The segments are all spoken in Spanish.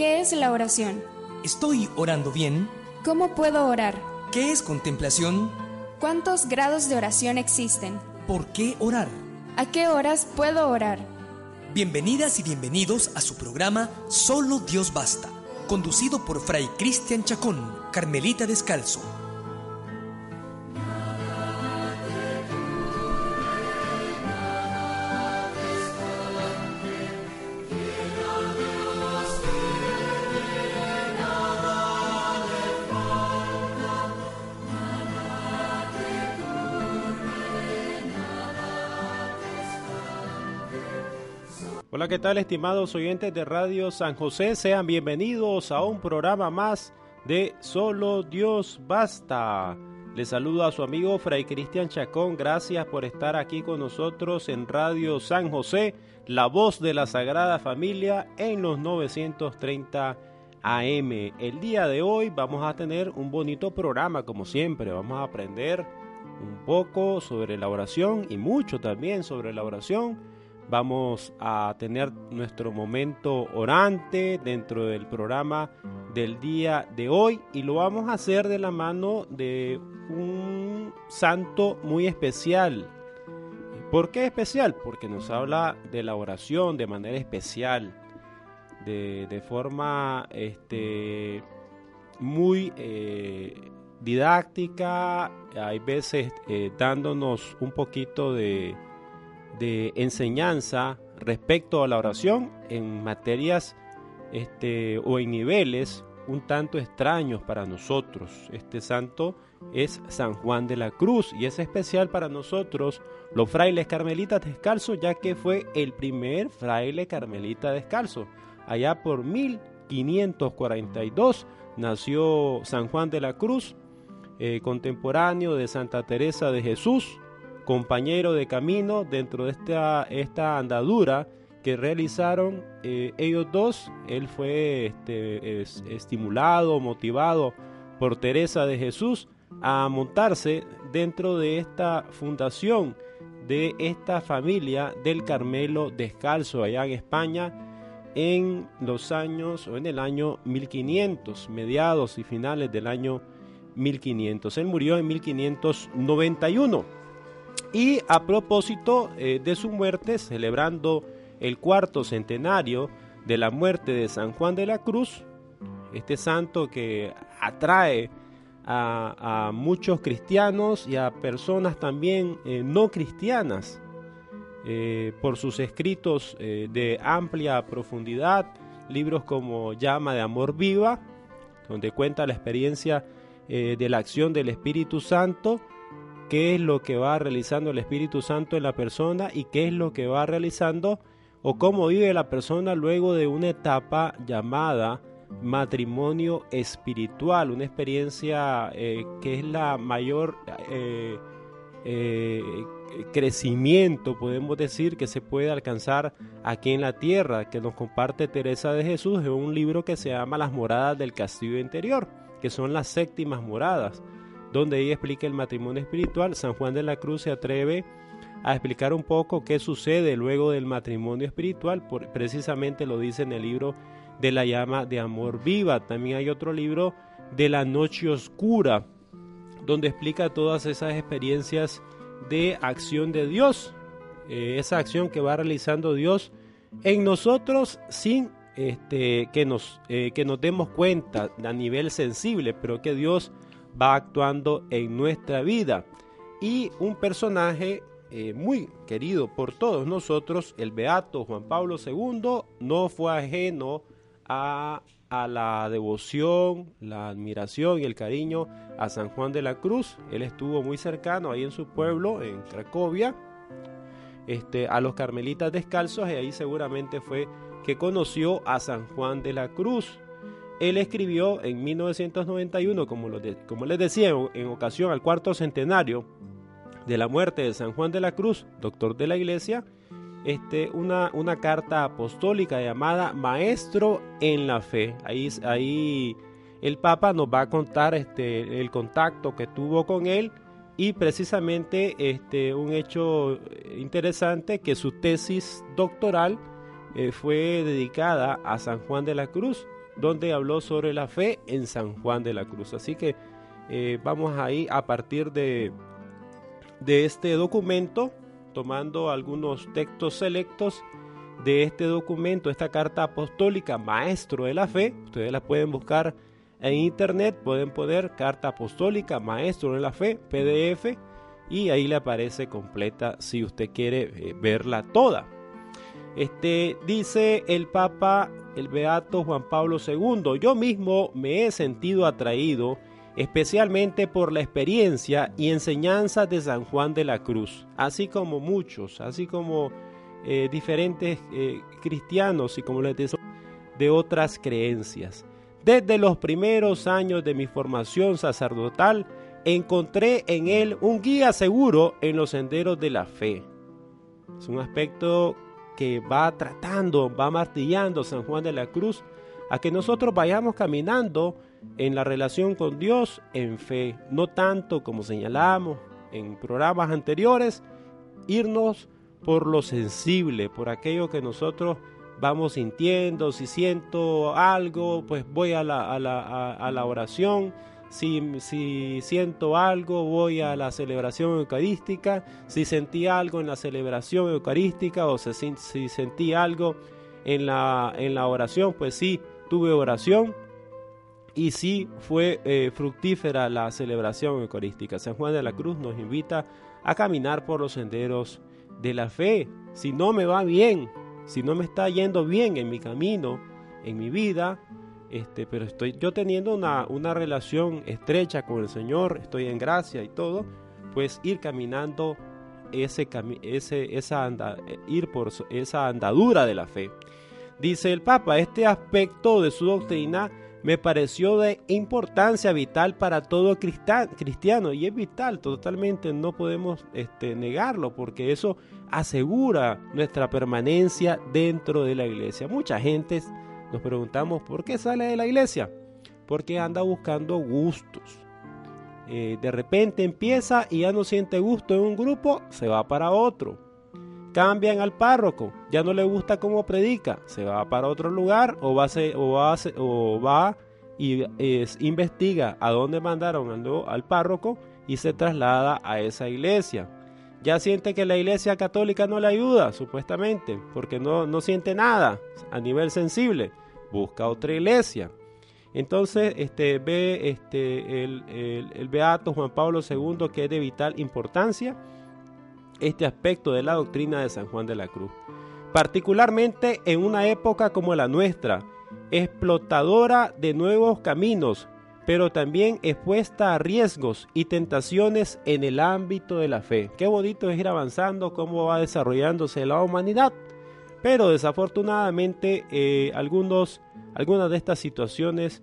¿Qué es la oración? ¿Estoy orando bien? ¿Cómo puedo orar? ¿Qué es contemplación? ¿Cuántos grados de oración existen? ¿Por qué orar? ¿A qué horas puedo orar? Bienvenidas y bienvenidos a su programa Solo Dios Basta, conducido por Fray Cristian Chacón, Carmelita Descalzo. ¿Qué tal estimados oyentes de Radio San José? Sean bienvenidos a un programa más de Solo Dios Basta. Les saludo a su amigo Fray Cristian Chacón. Gracias por estar aquí con nosotros en Radio San José, la voz de la Sagrada Familia en los 930 AM. El día de hoy vamos a tener un bonito programa como siempre. Vamos a aprender un poco sobre la oración y mucho también sobre la oración Vamos a tener nuestro momento orante dentro del programa del día de hoy y lo vamos a hacer de la mano de un santo muy especial. ¿Por qué especial? Porque nos habla de la oración de manera especial, de, forma este, muy eh, didáctica, hay veces eh, dándonos un poquito de de enseñanza respecto a la oración en materias este, o en niveles un tanto extraños para nosotros. Este santo es San Juan de la Cruz y es especial para nosotros los frailes carmelitas descalzos ya que fue el primer fraile carmelita descalzo. Allá por 1542 nació San Juan de la Cruz, eh, contemporáneo de Santa Teresa de Jesús, compañero de camino dentro de esta, esta andadura que realizaron eh, ellos dos. Él fue este, estimulado, motivado por Teresa de Jesús a montarse dentro de esta fundación de esta familia del Carmelo Descalzo allá en España en los años o en el año 1500, mediados y finales del año 1500. Él murió en 1591. Y a propósito eh, de su muerte, celebrando el cuarto centenario de la muerte de San Juan de la Cruz, este santo que atrae a, muchos cristianos y a personas también eh, no cristianas eh, por sus escritos de amplia profundidad, libros como Llama de Amor Viva, donde cuenta la experiencia de la acción del Espíritu Santo, qué es lo que va realizando el Espíritu Santo en la persona y qué es lo que va realizando o cómo vive la persona luego de una etapa llamada matrimonio espiritual, una experiencia eh, que es la mayor eh, eh, crecimiento, podemos decir, que se puede alcanzar aquí en la tierra, que nos comparte Teresa de Jesús en un libro que se llama Las moradas del castillo interior, que son las séptimas moradas donde ella explica el matrimonio espiritual. San Juan de la Cruz se atreve a explicar un poco qué sucede luego del matrimonio espiritual, precisamente lo dice en el libro de la llama de amor viva. También hay otro libro de la noche oscura, donde explica todas esas experiencias de acción de Dios, eh, esa acción que va realizando Dios en nosotros sin este, que, nos, eh, que nos demos cuenta a nivel sensible, pero que Dios va actuando en nuestra vida. Y un personaje eh, muy querido por todos nosotros, el Beato Juan Pablo II, no fue ajeno a, a, la devoción, la admiración y el cariño a San Juan de la Cruz. Él estuvo muy cercano ahí en su pueblo, en Cracovia, este, a los carmelitas descalzos y ahí seguramente fue que conoció a San Juan de la Cruz. Él escribió en 1991, como, les decía, en ocasión al cuarto centenario de la muerte de San Juan de la Cruz, doctor de la iglesia, este, una, carta apostólica llamada Maestro en la Fe. Ahí, ahí el Papa nos va a contar este, el contacto que tuvo con él y precisamente este, un hecho interesante que su tesis doctoral eh, fue dedicada a San Juan de la Cruz donde habló sobre la fe en San Juan de la Cruz. Así que eh, vamos ahí a partir de, de este documento, tomando algunos textos selectos de este documento, esta carta apostólica, Maestro de la Fe. Ustedes la pueden buscar en internet, pueden poner carta apostólica, Maestro de la Fe, PDF, y ahí le aparece completa si usted quiere eh, verla toda. Este dice el Papa, el Beato Juan Pablo II, yo mismo me he sentido atraído especialmente por la experiencia y enseñanza de San Juan de la Cruz, así como muchos, así como eh, diferentes eh, cristianos y como les decía, de otras creencias. Desde los primeros años de mi formación sacerdotal, encontré en él un guía seguro en los senderos de la fe. Es un aspecto que va tratando, va martillando San Juan de la Cruz a que nosotros vayamos caminando en la relación con Dios en fe, no tanto como señalamos en programas anteriores, irnos por lo sensible, por aquello que nosotros vamos sintiendo, si siento algo, pues voy a la, a la, a, la oración, si, si, siento algo, voy a la celebración eucarística, si sentí algo en la celebración eucarística o si, si sentí algo en la, en la oración, pues sí, tuve oración, y sí fue eh, fructífera la celebración eucarística. San Juan de la Cruz nos invita a caminar por los senderos de la fe. Si no me va bien, si no me está yendo bien en mi camino, en mi vida, este, pero estoy yo teniendo una, una relación estrecha con el Señor, estoy en gracia y todo, pues ir caminando ese, ese esa anda, ir por esa andadura de la fe. Dice el Papa, este aspecto de su doctrina me pareció de importancia vital para todo cristiano y es vital totalmente no podemos este, negarlo porque eso asegura nuestra permanencia dentro de la iglesia mucha gente nos preguntamos por qué sale de la iglesia porque anda buscando gustos. Eh, de repente empieza y ya no siente gusto en un grupo se va para otro. Cambian al párroco, ya no le gusta cómo predica, se va para otro lugar o va, o o va y investiga a dónde mandaron al párroco y se traslada a esa iglesia. Ya siente que la iglesia católica no le ayuda, supuestamente, porque no, no siente nada a nivel sensible. Busca otra iglesia. Entonces este, ve este, el, el, el Beato Juan Pablo II que es de vital importancia este aspecto de la doctrina de San Juan de la Cruz, particularmente en una época como la nuestra, explotadora de nuevos caminos, pero también expuesta a riesgos y tentaciones en el ámbito de la fe. Qué bonito es ir avanzando, cómo va desarrollándose la humanidad, pero desafortunadamente eh, algunos, algunas de estas situaciones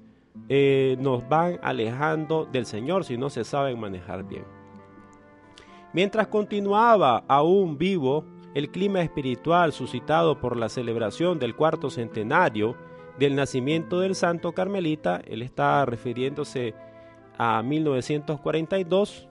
eh, nos van alejando del Señor si no se saben manejar bien. Mientras continuaba aún vivo el clima espiritual suscitado por la celebración del cuarto centenario del nacimiento del santo carmelita, él está refiriéndose a 1942,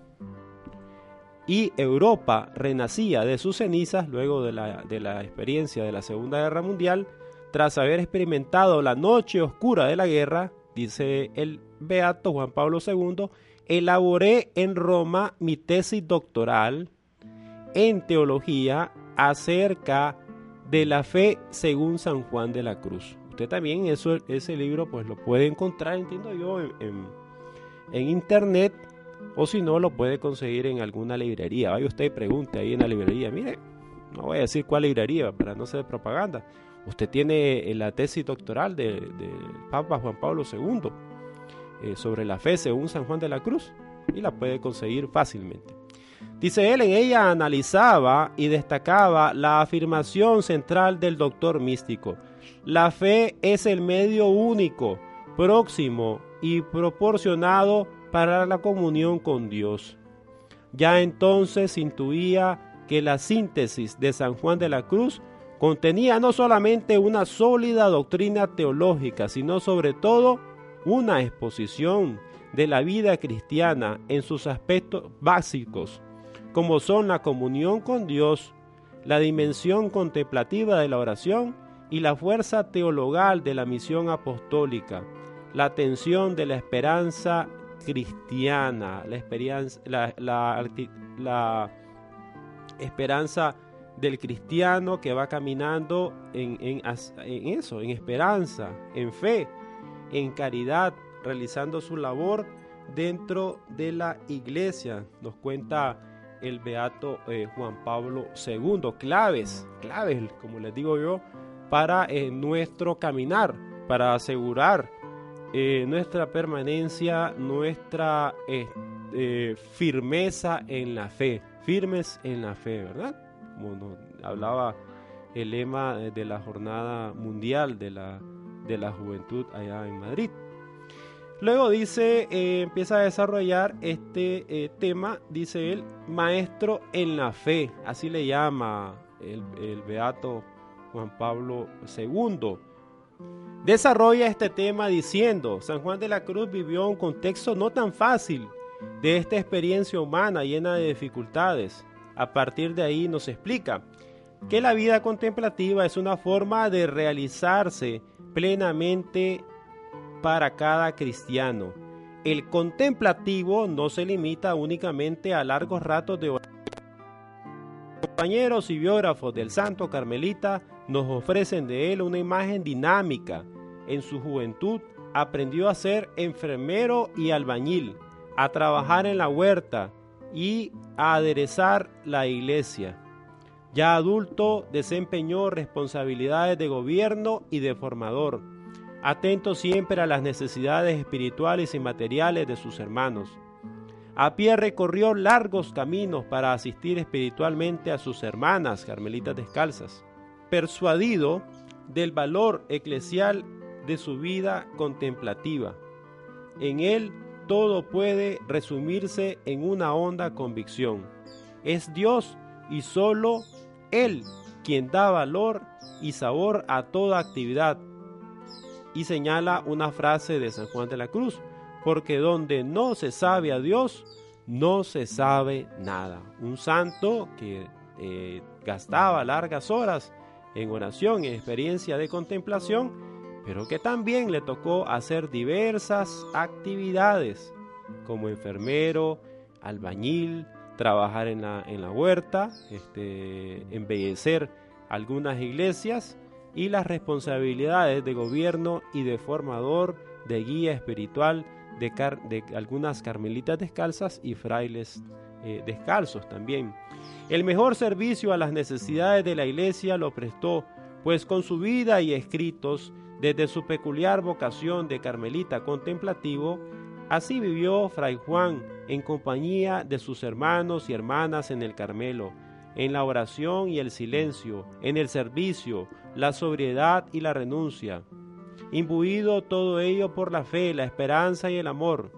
y Europa renacía de sus cenizas luego de la, de la experiencia de la Segunda Guerra Mundial, tras haber experimentado la noche oscura de la guerra, dice el beato Juan Pablo II, elaboré en Roma mi tesis doctoral en teología acerca de la fe según San Juan de la Cruz. Usted también eso, ese libro pues lo puede encontrar, entiendo yo, en, internet o si no lo puede conseguir en alguna librería. Vaya usted y pregunte ahí en la librería, mire, no voy a decir cuál librería para no ser propaganda. Usted tiene la tesis doctoral del de Papa Juan Pablo II eh, sobre la fe según San Juan de la Cruz y la puede conseguir fácilmente. Dice él, en ella analizaba y destacaba la afirmación central del doctor místico. La fe es el medio único, próximo y proporcionado para la comunión con Dios. Ya entonces intuía que la síntesis de San Juan de la Cruz contenía no solamente una sólida doctrina teológica, sino sobre todo una exposición de la vida cristiana en sus aspectos básicos, como son la comunión con Dios, la dimensión contemplativa de la oración y la fuerza teologal de la misión apostólica, la tensión de la esperanza cristiana, la, esperanza del cristiano que va caminando en, eso, en esperanza, en fe, en caridad, realizando su labor dentro de la iglesia. Nos cuenta el beato eh, Juan Pablo II. Claves, claves, como les digo yo, para eh, nuestro caminar, para asegurar eh, nuestra permanencia, nuestra firmeza en la fe, firmes en la fe, ¿verdad? Como hablaba el lema de la jornada mundial de la, de la juventud allá en Madrid. Luego dice, eh, empieza a desarrollar este eh, tema, dice él, maestro en la fe, así le llama el, el beato Juan Pablo II. Desarrolla este tema diciendo, San Juan de la Cruz vivió un contexto no tan fácil de esta experiencia humana llena de dificultades. A partir de ahí nos explica que la vida contemplativa es una forma de realizarse plenamente para cada cristiano. El contemplativo no se limita únicamente a largos ratos de oración. Compañeros y biógrafos del santo carmelita nos ofrecen de él una imagen dinámica. En su juventud aprendió a ser enfermero y albañil, a trabajar en la huerta y a aderezar la iglesia. Ya adulto desempeñó responsabilidades de gobierno y de formador atento siempre a las necesidades espirituales y materiales de sus hermanos. A pie recorrió largos caminos para asistir espiritualmente a sus hermanas carmelitas descalzas, persuadido del valor eclesial de su vida contemplativa. En él todo puede resumirse en una honda convicción. Es Dios y solo Él quien da valor y sabor a toda actividad, y señala una frase de San Juan de la Cruz, porque donde no se sabe a Dios, no se sabe nada. Un santo que eh, gastaba largas horas en oración, en experiencia de contemplación, pero que también le tocó hacer diversas actividades, como enfermero, albañil, trabajar en la, en la huerta, este, embellecer algunas iglesias, y las responsabilidades de gobierno y de formador, de guía espiritual de, de algunas carmelitas descalzas y frailes eh, descalzos también. El mejor servicio a las necesidades de la iglesia lo prestó, pues con su vida y escritos, desde su peculiar vocación de carmelita contemplativo, así vivió Fray Juan en compañía de sus hermanos y hermanas en el Carmelo, en la oración y el silencio, en el servicio, la sobriedad y la renuncia. Imbuido todo ello por la fe, la esperanza y el amor,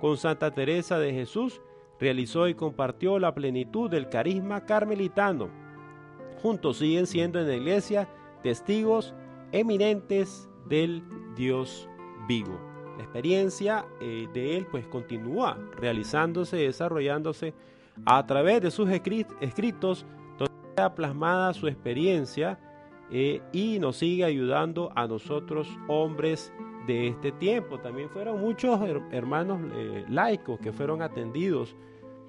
con Santa Teresa de Jesús realizó y compartió la plenitud del carisma carmelitano. Juntos siguen siendo en la iglesia testigos eminentes del Dios vivo. La experiencia eh, de él pues continúa realizándose, desarrollándose a través de sus escritos, donde queda plasmada su experiencia eh, y nos sigue ayudando a nosotros hombres de este tiempo. También fueron muchos hermanos eh, laicos que fueron atendidos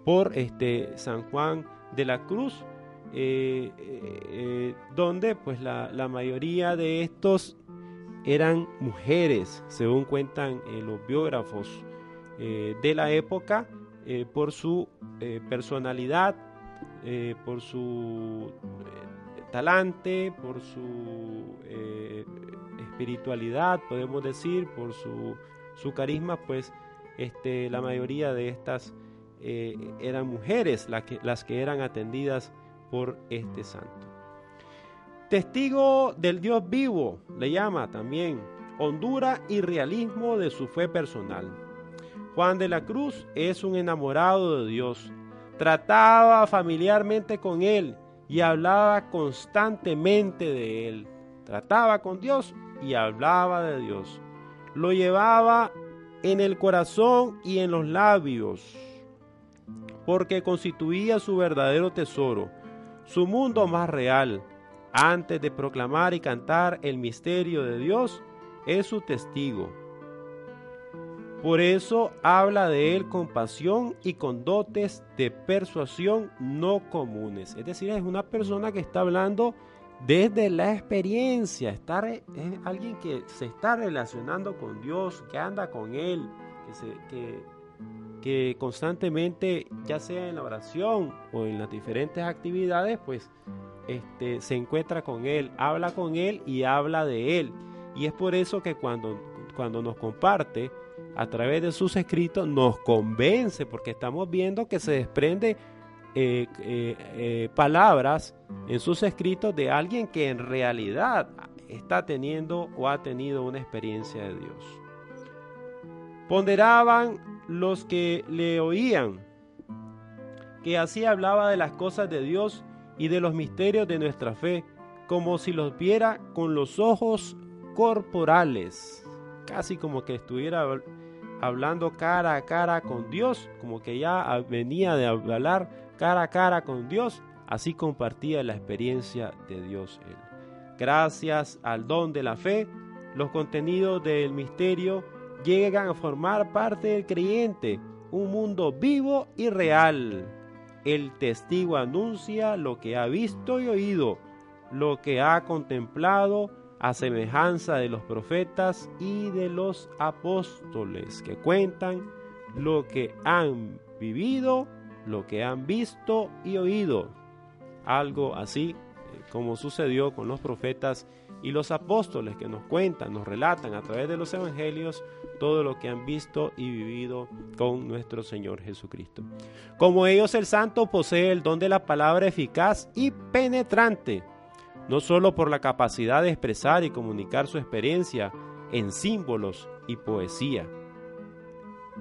por este San Juan de la Cruz, eh, donde pues la, la, mayoría de estos eran mujeres, según cuentan los biógrafos de la época, eh, por su eh, personalidad, eh, por su talante, por su espiritualidad, podemos decir, por su, su carisma, pues este, la mayoría de estas eran mujeres las que, las que eran atendidas por este santo. Testigo del Dios vivo, le llama también, hondura y realismo de su fe personal. Juan de la Cruz es un enamorado de Dios. Trataba familiarmente con Él y hablaba constantemente de Él. Trataba con Dios y hablaba de Dios. Lo llevaba en el corazón y en los labios, porque constituía su verdadero tesoro, su mundo más real. antes de proclamar y cantar el misterio de Dios, es su testigo. Por eso habla de él con pasión y con dotes de persuasión no comunes. Es decir, es una persona que está hablando desde la experiencia. Estar, es alguien que se está relacionando con Dios, que anda con Él, que, que constantemente, ya sea en la oración o en las diferentes actividades, pues este, se encuentra con Él, habla con Él y habla de Él. Y es por eso que cuando, cuando nos comparte a través de sus escritos, nos convence, porque estamos viendo que se desprende eh, eh, eh, palabras en sus escritos de alguien que en realidad está teniendo o ha tenido una experiencia de Dios. Ponderaban los que le oían, que así hablaba de las cosas de Dios y de los misterios de nuestra fe, como si los viera con los ojos corporales, casi como que estuviera hablando cara a cara con Dios, como que ya venía de hablar cara a cara con Dios, así compartía la experiencia de Dios él. Gracias al don de la fe, los contenidos del misterio llegan a formar parte del creyente, un mundo vivo y real el testigo anuncia lo que ha visto y oído, lo que ha contemplado a semejanza de los profetas y de los apóstoles que cuentan lo que han vivido, lo que han visto y oído. Algo así eh, como sucedió con los profetas y los apóstoles que nos cuentan, nos relatan a través de los evangelios todo lo que han visto y vivido con nuestro Señor Jesucristo. Como ellos el santo posee el don de la palabra eficaz y penetrante, no solo por la capacidad de expresar y comunicar su experiencia en símbolos y poesía,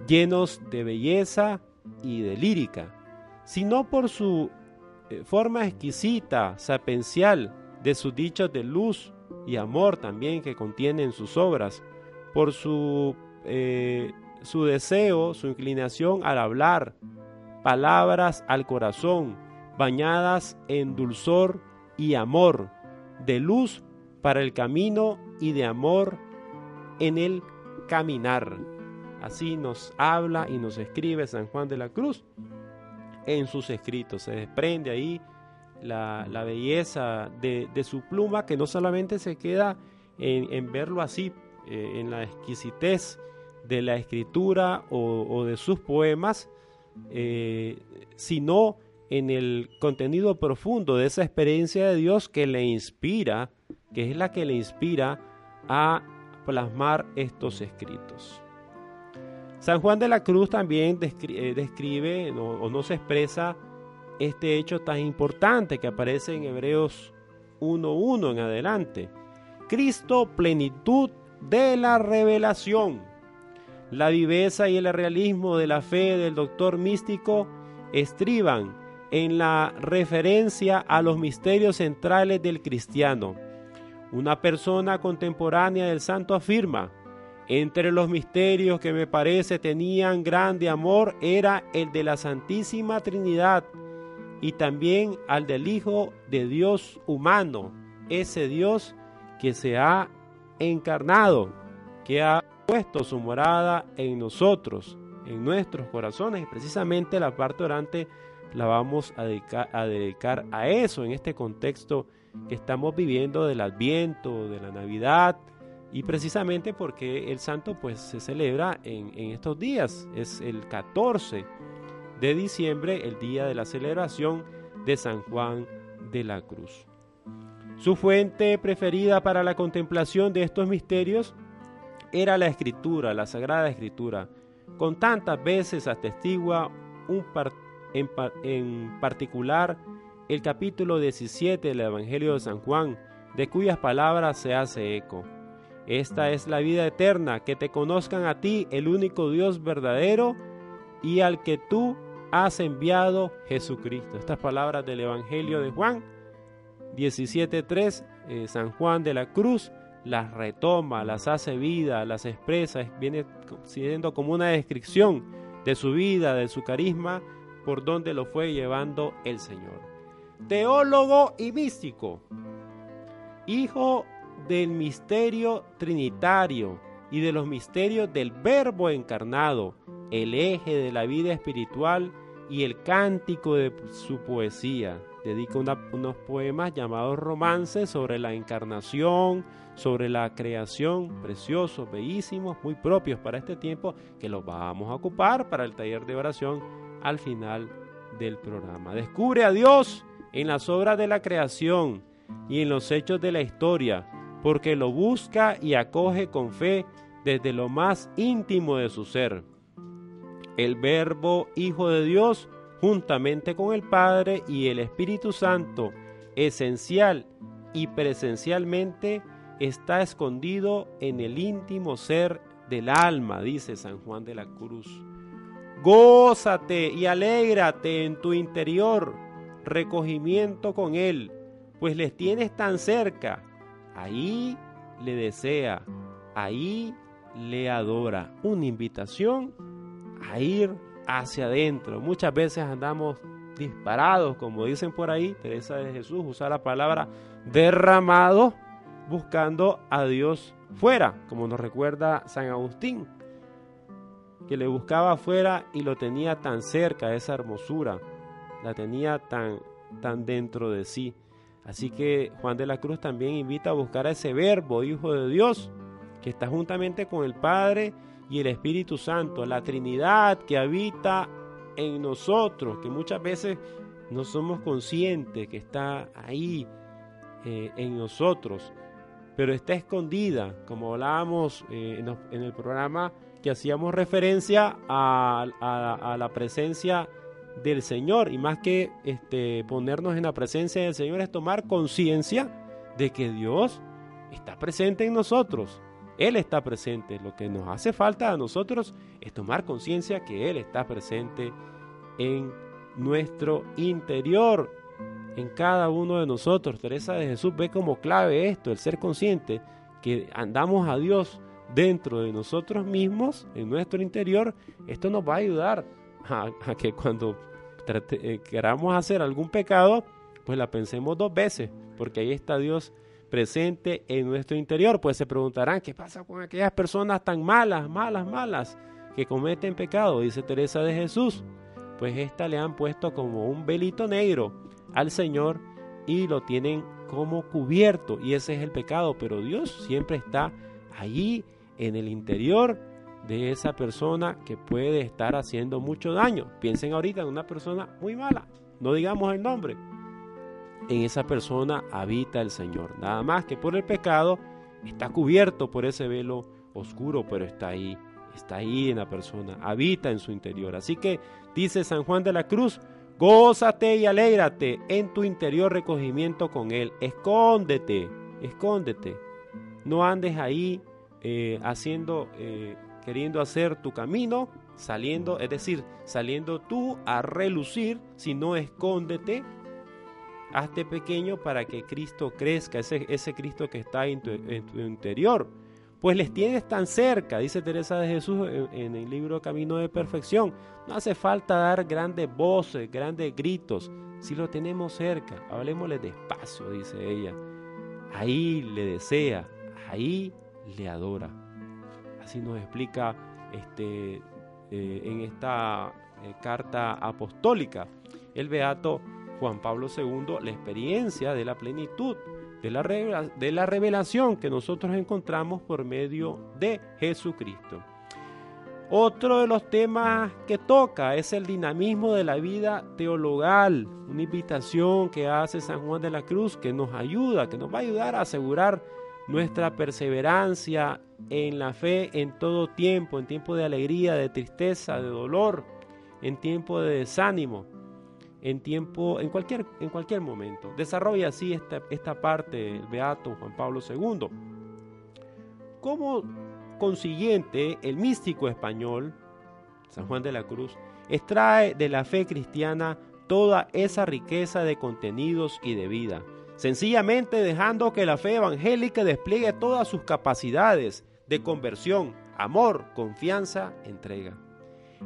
llenos de belleza y de lírica, sino por su eh, forma exquisita, sapencial de sus dichos de luz y amor también que contienen sus obras, por su eh, su deseo, su inclinación al hablar, palabras al corazón, bañadas en dulzor y amor, de luz para el camino y de amor en el caminar. Así nos habla y nos escribe San Juan de la Cruz en sus escritos. Se desprende ahí la, belleza de, su pluma que no solamente se queda en, verlo así, eh, en la exquisitez de la escritura o, de sus poemas, eh, sino en el contenido profundo de esa experiencia de Dios que le inspira, que es la que le inspira a plasmar estos escritos. San Juan de la Cruz también eh, describe o nos expresa este hecho tan importante que aparece en Hebreos 1.1 en adelante. Cristo, plenitud de la revelación. La viveza y el realismo de la fe del doctor místico estriban en la referencia a los misterios centrales del cristiano. Una persona contemporánea del santo afirma, entre los misterios que me parece tenían grande amor era el de la Santísima Trinidad y también al del Hijo de Dios humano, ese Dios que se ha encarnado, que ha puesto su morada en nosotros, en nuestros corazones. Precisamente la parte orante la vamos a dedicar a eso en este contexto que estamos viviendo del Adviento, de la Navidad, y precisamente porque el santo pues se celebra en, estos días, es el 14 de diciembre, el día de la celebración de San Juan de la Cruz. Su fuente preferida para la contemplación de estos misterios era la escritura, la sagrada escritura. Con tantas veces atestigua un en particular el capítulo 17 del Evangelio de San Juan, de cuyas palabras se hace eco. Esta es la vida eterna, que te conozcan a ti, el único Dios verdadero, y al que tú has enviado Jesucristo. Estas palabras del Evangelio de Juan 17.3, eh, San Juan de la Cruz, las retoma, las hace vida, las expresa, viene siendo como una descripción de su vida, de su carisma, por donde lo fue llevando el Señor. Teólogo y místico. hijo del misterio trinitario y de los misterios del verbo encarnado, el eje de la vida espiritual y el cántico de su poesía. Dedica unos poemas llamados romances sobre la encarnación, sobre la creación, preciosos, bellísimos, muy propios para este tiempo, que los vamos a ocupar para el taller de oración al final del programa. Descubre a Dios en las obras de la creación y en los hechos de la historia, porque lo busca y acoge con fe desde lo más íntimo de su ser. El Verbo Hijo de Dios, juntamente con el Padre y el Espíritu Santo, esencial y presencialmente, está escondido en el íntimo ser del alma, dice San Juan de la Cruz. Gózate y alégrate en tu interior, recogimiento con Él, pues les tienes tan cerca. Ahí le desea, ahí le adora. Una invitación a ir hacia adentro. Muchas veces andamos disparados, como dicen por ahí, Teresa de Jesús usa la palabra derramado, buscando a Dios fuera, como nos recuerda San Agustín, que le buscaba afuera y lo tenía tan cerca, esa hermosura, la tenía tan, tan dentro de sí. Así que Juan de la Cruz también invita a buscar a ese verbo, Hijo de Dios, que está juntamente con el Padre y el Espíritu Santo, la Trinidad que habita en nosotros, que muchas veces no somos conscientes que está ahí eh, en nosotros, pero está escondida, como hablábamos eh, en, el programa que hacíamos referencia a, a la presencia del Señor. Y más que este, ponernos en la presencia del Señor es tomar conciencia de que Dios está presente en nosotros. Él está presente. Lo que nos hace falta a nosotros es tomar conciencia que Él está presente en nuestro interior, en cada uno de nosotros. Teresa de Jesús ve como clave esto, el ser consciente que andamos a Dios dentro de nosotros mismos, en nuestro interior. Esto nos va a ayudar a, que cuando eh, queramos hacer algún pecado, pues la pensemos dos veces, porque ahí está Dios presente en nuestro interior. Pues se preguntarán, ¿qué pasa con aquellas personas tan malas, malas, malas, que cometen pecado? Dice Teresa de Jesús. Pues esta le han puesto como un velito negro al Señor y lo tienen como cubierto. Y ese es el pecado, pero Dios siempre está allí en el interior de esa persona que puede estar haciendo mucho daño. Piensen ahorita en una persona muy mala, no digamos el nombre. En esa persona habita el Señor. Nada más que por el pecado está cubierto por ese velo oscuro, pero está ahí, está ahí en la persona, habita en su interior. Así que dice San Juan de la Cruz, gózate y alégrate en tu interior recogimiento con Él. Escóndete, escóndete. No andes ahí eh, haciendo eh, queriendo hacer tu camino, saliendo, es decir, saliendo tú a relucir, si no escóndete, hazte pequeño para que Cristo crezca, ese, ese Cristo que está en tu, interior. Pues les tienes tan cerca, dice Teresa de Jesús en, el libro Camino de Perfección. No hace falta dar grandes voces, grandes gritos. Si lo tenemos cerca, hablemosle despacio, dice ella. Ahí le desea, ahí le adora. Así nos explica este, eh, en esta eh, carta apostólica el beato Juan Pablo II la experiencia de la plenitud, de la, de la revelación que nosotros encontramos por medio de Jesucristo. Otro de los temas que toca es el dinamismo de la vida teologal, una invitación que hace San Juan de la Cruz que nos ayuda, que nos va a ayudar a asegurar nuestra perseverancia en la fe en todo tiempo, en tiempo de alegría, de tristeza, de dolor, en tiempo de desánimo, en tiempo, en cualquier, en cualquier momento. Desarrolla así esta, esta parte el Beato Juan Pablo II. Como consiguiente, el místico español, San Juan de la Cruz, extrae de la fe cristiana toda esa riqueza de contenidos y de vida sencillamente dejando que la fe evangélica despliegue todas sus capacidades de conversión, amor, confianza, entrega.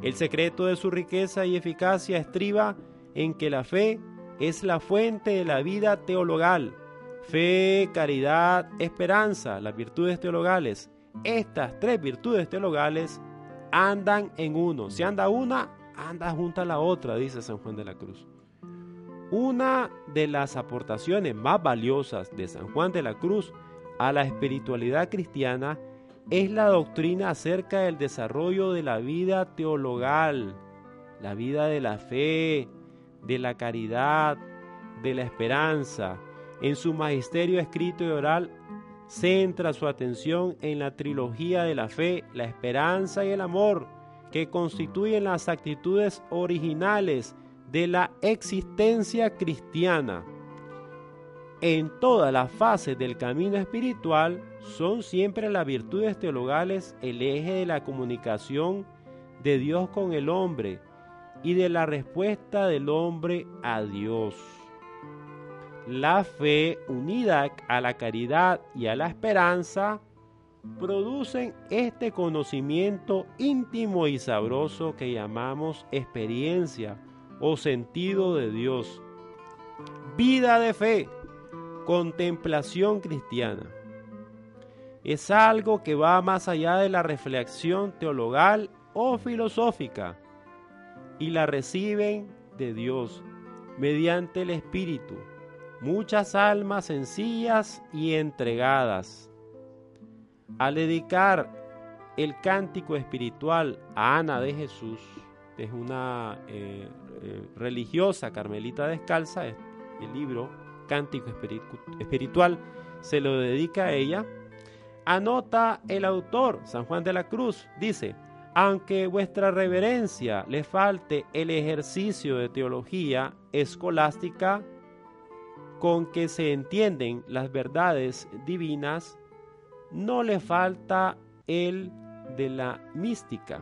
El secreto de su riqueza y eficacia estriba en que la fe es la fuente de la vida teologal, Fe, caridad, esperanza, las virtudes teologales. Estas tres virtudes teologales andan en uno. Si anda una, anda junto a la otra, dice San Juan de la Cruz. Una de las aportaciones más valiosas de San Juan de la Cruz a la espiritualidad cristiana es la doctrina acerca del desarrollo de la vida teologal, la vida de la fe, de la caridad, de la esperanza. En su magisterio escrito y oral centra su atención en la trilogía de la fe, la esperanza y el amor, que constituyen las actitudes originales de la existencia cristiana. En todas las fases del camino espiritual son siempre las virtudes teologales el eje de la comunicación de Dios con el hombre y de la respuesta del hombre a Dios. La fe unida a la caridad y a la esperanza producen este conocimiento íntimo y sabroso que llamamos experiencia o sentido de Dios. Vida de fe, contemplación cristiana. Es algo que va más allá de la reflexión teologal o filosófica y la reciben de Dios mediante el Espíritu muchas almas sencillas y entregadas. Al dedicar el cántico espiritual a Ana de Jesús, es una eh, eh, religiosa carmelita descalza, el libro Cántico Espiritual se lo dedica a ella, anota el autor, San Juan de la Cruz, dice, aunque vuestra reverencia le falte el ejercicio de teología escolástica, con que se entienden las verdades divinas, no le falta el de la mística,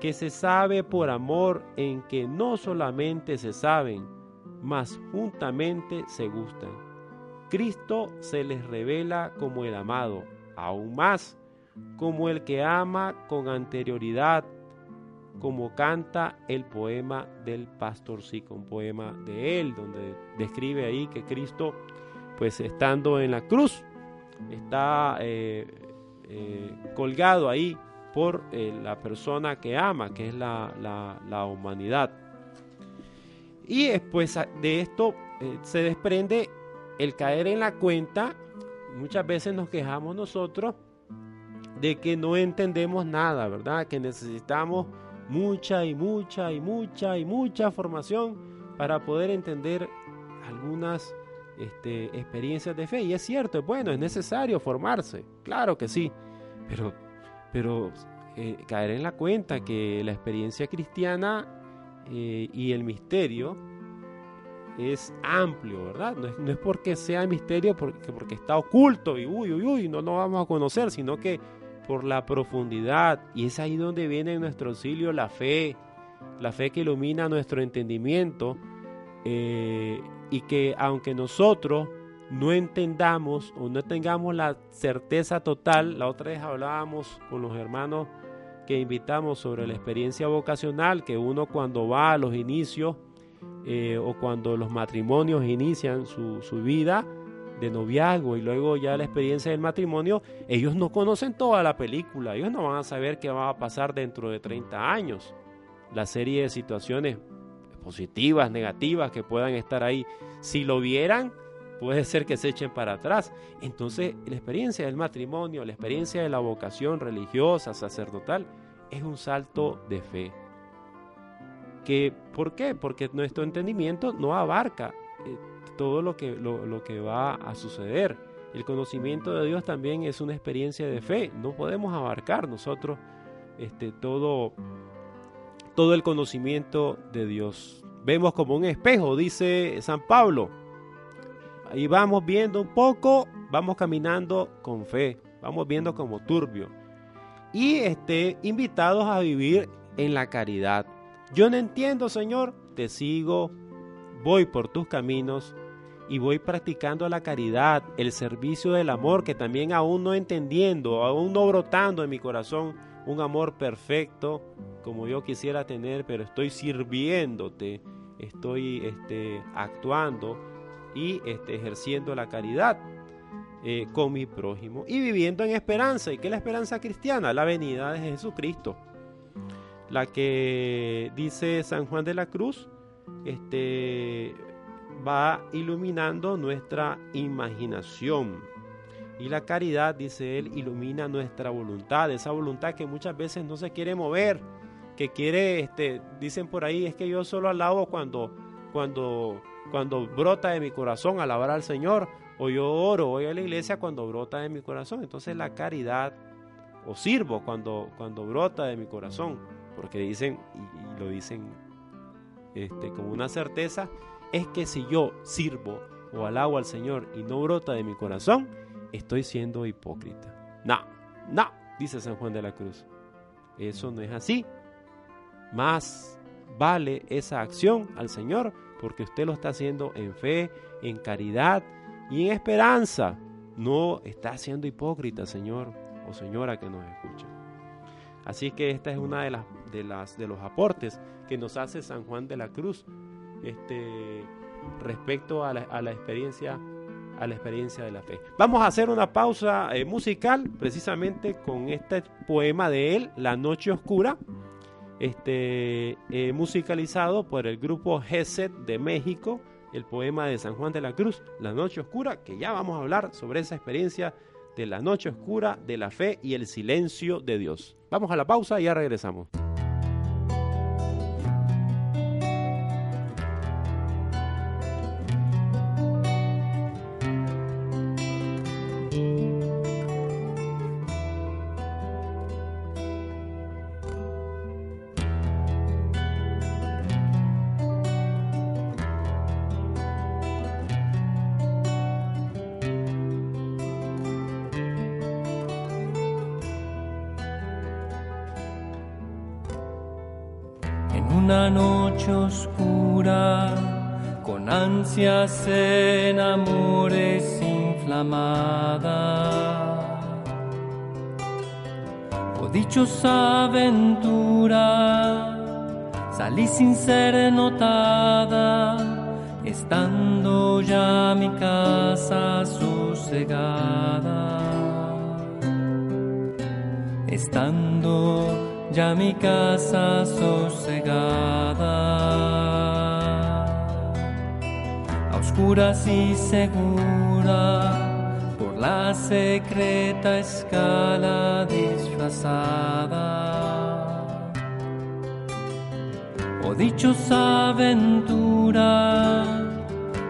que se sabe por amor en que no solamente se saben, mas juntamente se gustan. Cristo se les revela como el amado, aún más como el que ama con anterioridad como canta el poema del pastorcico, un poema de él, donde describe ahí que Cristo, pues estando en la cruz, está eh, eh, colgado ahí por eh, la persona que ama, que es la, la humanidad. Y después de esto se desprende el caer en la cuenta, muchas veces nos quejamos nosotros de que no entendemos nada, ¿verdad? Que necesitamos mucha y mucha y mucha y mucha formación para poder entender algunas este, experiencias de fe. Y es cierto, es bueno, es necesario formarse, claro que sí, pero, pero eh, caer en la cuenta que la experiencia cristiana eh, y el misterio es amplio, ¿verdad? No es, porque sea misterio, porque, porque está oculto y uy, uy, uy, no lo vamos a conocer, sino que por la profundidad. Y es ahí donde viene en nuestro auxilio la fe, la fe que ilumina nuestro entendimiento eh, y que aunque nosotros no entendamos o no tengamos la certeza total, la otra vez hablábamos con los hermanos que invitamos sobre la experiencia vocacional, que uno cuando va a los inicios eh, o cuando los matrimonios inician su, su vida, de noviazgo y luego ya la experiencia del matrimonio, ellos no conocen toda la película, ellos no van a saber qué va a pasar dentro de 30 años, la serie de situaciones positivas, negativas que puedan estar ahí. Si lo vieran, puede ser que se echen para atrás. Entonces, la experiencia del matrimonio, la experiencia de la vocación religiosa, sacerdotal, es un salto de fe. Que, ¿Por qué? Porque nuestro entendimiento no abarca eh, todo lo que, lo, que va a suceder. El conocimiento de Dios también es una experiencia de fe. No podemos abarcar nosotros este, todo, todo el conocimiento de Dios. Vemos como un espejo, dice San Pablo. Ahí vamos viendo un poco, vamos caminando con fe, vamos viendo como turbio. Y este, invitados a vivir en la caridad. Yo no entiendo, Señor, te sigo, voy por tus caminos y voy practicando la caridad, el servicio del amor, que también aún no entendiendo, aún no brotando en mi corazón un amor perfecto como yo quisiera tener, pero estoy sirviéndote, estoy este, actuando y este, ejerciendo la caridad eh, con mi prójimo y viviendo en esperanza. ¿Y qué es la esperanza cristiana? La venida de Jesucristo. La que dice San Juan de la Cruz, este, va iluminando nuestra imaginación. Y la caridad, dice él, ilumina nuestra voluntad, esa voluntad que muchas veces no se quiere mover, que quiere, este, dicen por ahí, es que yo solo alabo cuando, cuando, cuando brota de mi corazón alabar al Señor, o yo oro, voy a la iglesia cuando brota de mi corazón. Entonces la caridad, o sirvo cuando, cuando brota de mi corazón, porque dicen, y, lo dicen este, como una certeza, es que si yo sirvo o alabo al Señor y no brota de mi corazón, estoy siendo hipócrita. No, no, dice San Juan de la Cruz. Eso no es así. Más vale esa acción al Señor porque usted lo está haciendo en fe, en caridad y en esperanza. No está siendo hipócrita, Señor o señora que nos escucha. Así que esta es una de las de los aportes que nos hace San Juan de la Cruz este respecto a la, a la experiencia a la experiencia de la fe. Vamos a hacer una pausa eh, musical precisamente con este poema de él, La Noche Oscura, este, eh, musicalizado por el grupo GESET de México, el poema de San Juan de la Cruz, La Noche Oscura, que ya vamos a hablar sobre esa experiencia de la noche oscura, de la fe y el silencio de Dios. Vamos a la pausa y ya regresamos. En amores inflamada. O dichosa aventura, salí sin ser notada, estando ya mi casa sosegada. Estando ya mi casa sosegada y segura por la secreta escala disfrazada. Oh dichosa aventura,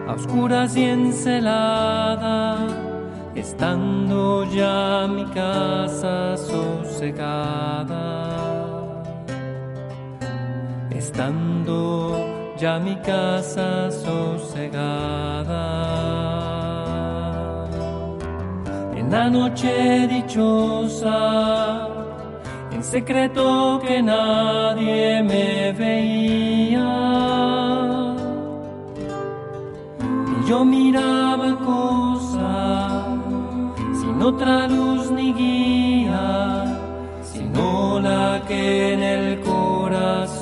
a oscuras y encelada, estando ya mi casa sosegada. Estando ya mi casa sosegada. En la noche dichosa, en secreto que nadie me veía. Y yo miraba cosa sin otra luz ni guía, sino la que en el corazón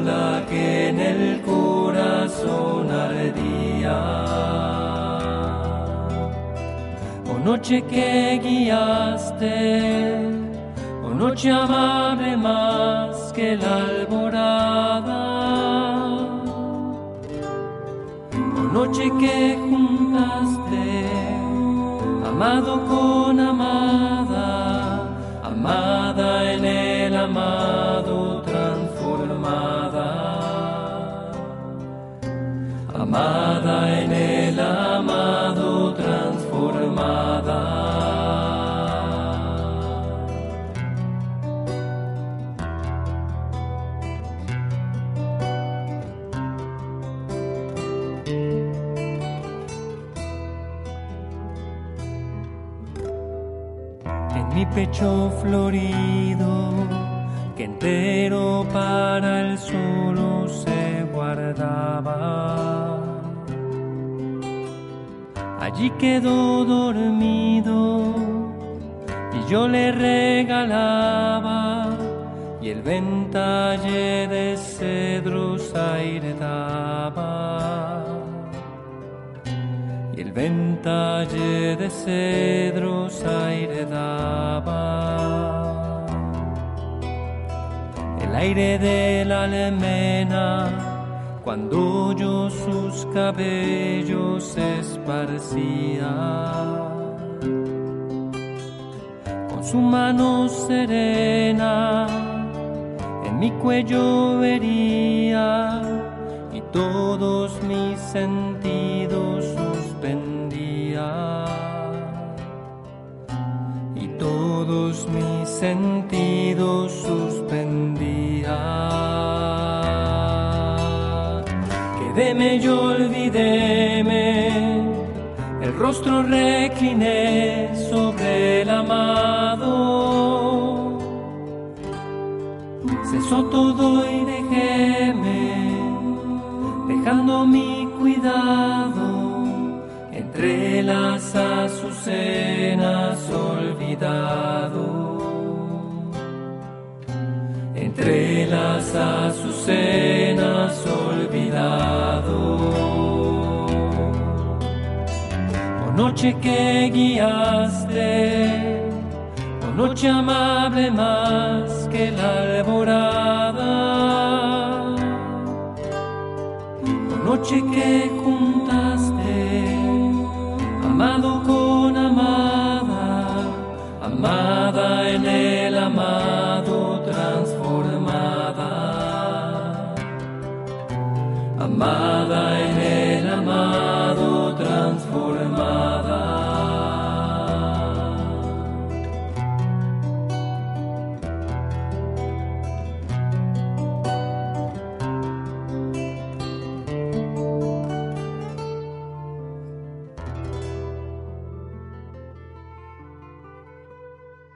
la que en el corazón ardía. Oh noche que guiaste, oh noche amable más que la alborada. Oh noche que juntaste, amado con amada, amada en el amado transformada. En mi pecho florido, que entero para el solo se guardaba Allí quedó dormido y yo le regalaba y el ventalle de cedros aire daba. Y el ventalle de cedros aire daba. El aire de la almena cuando yo sus cabellos esparcía. Con su mano serena en mi cuello vería y todos mis sentidos suspendía. Y todos mis sentidos suspendía me yo olvidéme, el rostro recliné sobre el amado. Cesó todo y dejéme, dejando mi cuidado entre las azucenas olvidado. Entre las azucenas olvidado. noche que guiaste, oh noche amable más que la alborada, oh noche que juntaste, amado en el amado transformada.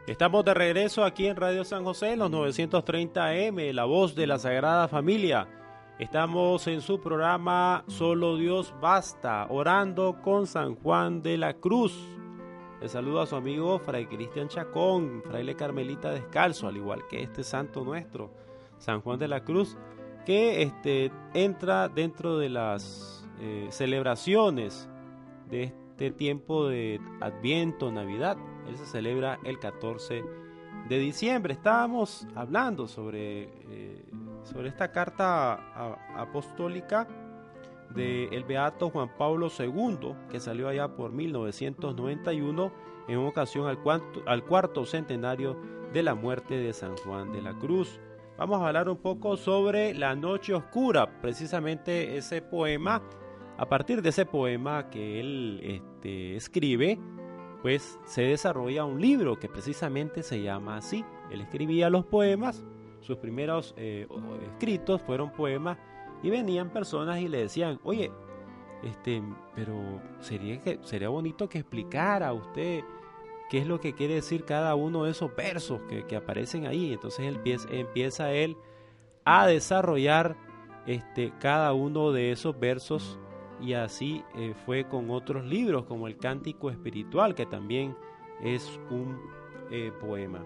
Estamos de regreso aquí en Radio San José, los 930 AM, la voz de la Sagrada Familia. Estamos en su programa Solo Dios Basta, orando con San Juan de la Cruz. Le saludo a su amigo Fray Cristian Chacón, fraile carmelita descalzo, al igual que este santo nuestro, San Juan de la Cruz, que este, entra dentro de las eh, celebraciones de este tiempo de Adviento, Navidad él se celebra el 14 de diciembre. Estábamos hablando sobre, eh, sobre esta carta apostólica del Beato Juan Pablo II, que salió allá por 1991 en ocasión al, al cuarto centenario de la muerte de San Juan de la Cruz. Vamos a hablar un poco sobre la noche oscura, precisamente ese poema, a partir de ese poema que él este, escribe, pues se desarrolla un libro que precisamente se llama así. Él escribía los poemas, sus primeros eh, escritos fueron poemas y venían personas y le decían, oye, este, pero sería, que, sería bonito que explicara usted qué es lo que quiere decir cada uno de esos versos que, aparecen ahí. Entonces él empieza, empieza él a desarrollar este, cada uno de esos versos y así eh, fue con otros libros como el Cántico Espiritual, que también es un eh, poema.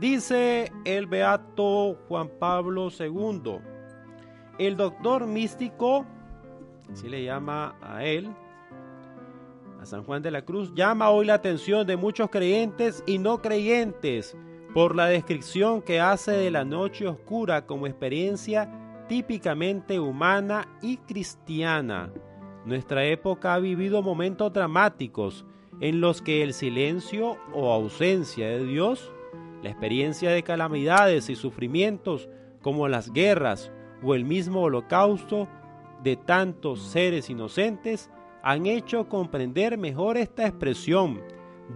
Dice el beato Juan Pablo II, el doctor místico, así le llama a él, a San Juan de la Cruz, llama hoy la atención de muchos creyentes y no creyentes por la descripción que hace de la noche oscura como experiencia típicamente humana y cristiana. Nuestra época ha vivido momentos dramáticos en los que el silencio o ausencia de Dios, la experiencia de calamidades y sufrimientos como las guerras o el mismo holocausto de tantos seres inocentes han hecho comprender mejor esta expresión,